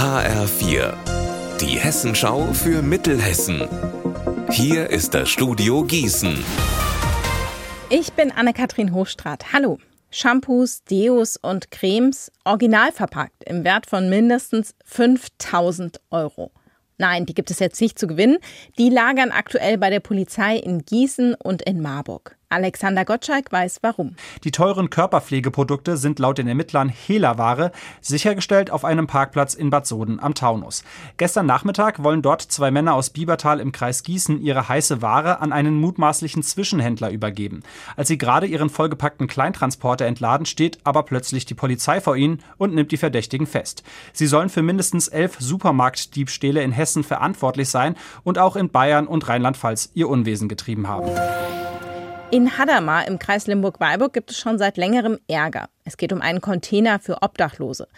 HR4, die Hessenschau für Mittelhessen. Hier ist das Studio Gießen. Ich bin Anne-Kathrin Hochstrat. Hallo. Shampoos, Deos und Cremes original verpackt im Wert von mindestens 5000 Euro. Nein, die gibt es jetzt nicht zu gewinnen. Die lagern aktuell bei der Polizei in Gießen und in Marburg. Alexander Gottschalk weiß warum. Die teuren Körperpflegeprodukte sind laut den Ermittlern Hehlerware, sichergestellt auf einem Parkplatz in Bad Soden am Taunus. Gestern Nachmittag wollen dort zwei Männer aus Biebertal im Kreis Gießen ihre heiße Ware an einen mutmaßlichen Zwischenhändler übergeben. Als sie gerade ihren vollgepackten Kleintransporter entladen, steht aber plötzlich die Polizei vor ihnen und nimmt die Verdächtigen fest. Sie sollen für mindestens elf Supermarktdiebstähle in Hessen verantwortlich sein und auch in Bayern und Rheinland-Pfalz ihr Unwesen getrieben haben. In Hadamar im Kreis Limburg-Weilburg gibt es schon seit längerem Ärger. Es geht um einen Container für Obdachlose.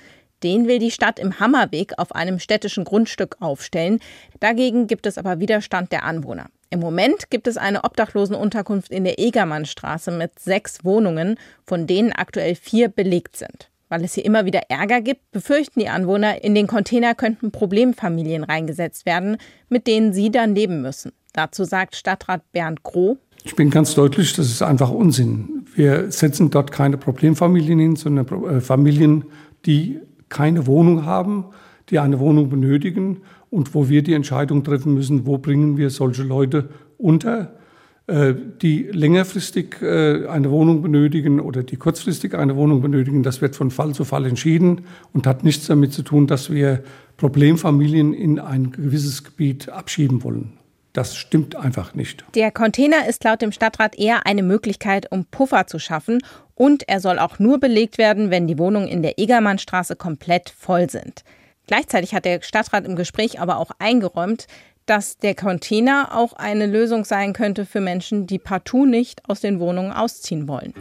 Den will die Stadt im Hammerweg auf einem städtischen Grundstück aufstellen. Dagegen gibt es aber Widerstand der Anwohner. Im Moment gibt es eine Obdachlosenunterkunft in der Egermannstraße mit sechs Wohnungen, von denen aktuell vier belegt sind. Weil es hier immer wieder Ärger gibt, befürchten die Anwohner, in den Container könnten Problemfamilien reingesetzt werden, mit denen sie dann leben müssen. Dazu sagt Stadtrat Bernd Groh, ich bin ganz deutlich, das ist einfach Unsinn. Wir setzen dort keine Problemfamilien hin, sondern äh, Familien, die keine Wohnung haben, die eine Wohnung benötigen und wo wir die Entscheidung treffen müssen, wo bringen wir solche Leute unter, äh, die längerfristig äh, eine Wohnung benötigen oder die kurzfristig eine Wohnung benötigen. Das wird von Fall zu Fall entschieden und hat nichts damit zu tun, dass wir Problemfamilien in ein gewisses Gebiet abschieben wollen. Das stimmt einfach nicht. Der Container ist laut dem Stadtrat eher eine Möglichkeit, um Puffer zu schaffen. Und er soll auch nur belegt werden, wenn die Wohnungen in der Egermannstraße komplett voll sind. Gleichzeitig hat der Stadtrat im Gespräch aber auch eingeräumt, dass der Container auch eine Lösung sein könnte für Menschen, die partout nicht aus den Wohnungen ausziehen wollen.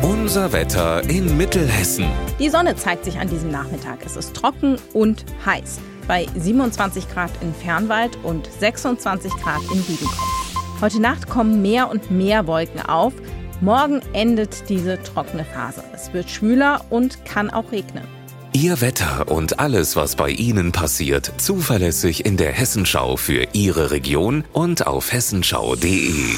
Unser Wetter in Mittelhessen. Die Sonne zeigt sich an diesem Nachmittag. Es ist trocken und heiß bei 27 Grad in Fernwald und 26 Grad in Biedenkopf. Heute Nacht kommen mehr und mehr Wolken auf. Morgen endet diese trockene Phase. Es wird schwüler und kann auch regnen. Ihr Wetter und alles, was bei Ihnen passiert, zuverlässig in der Hessenschau für Ihre Region und auf hessenschau.de.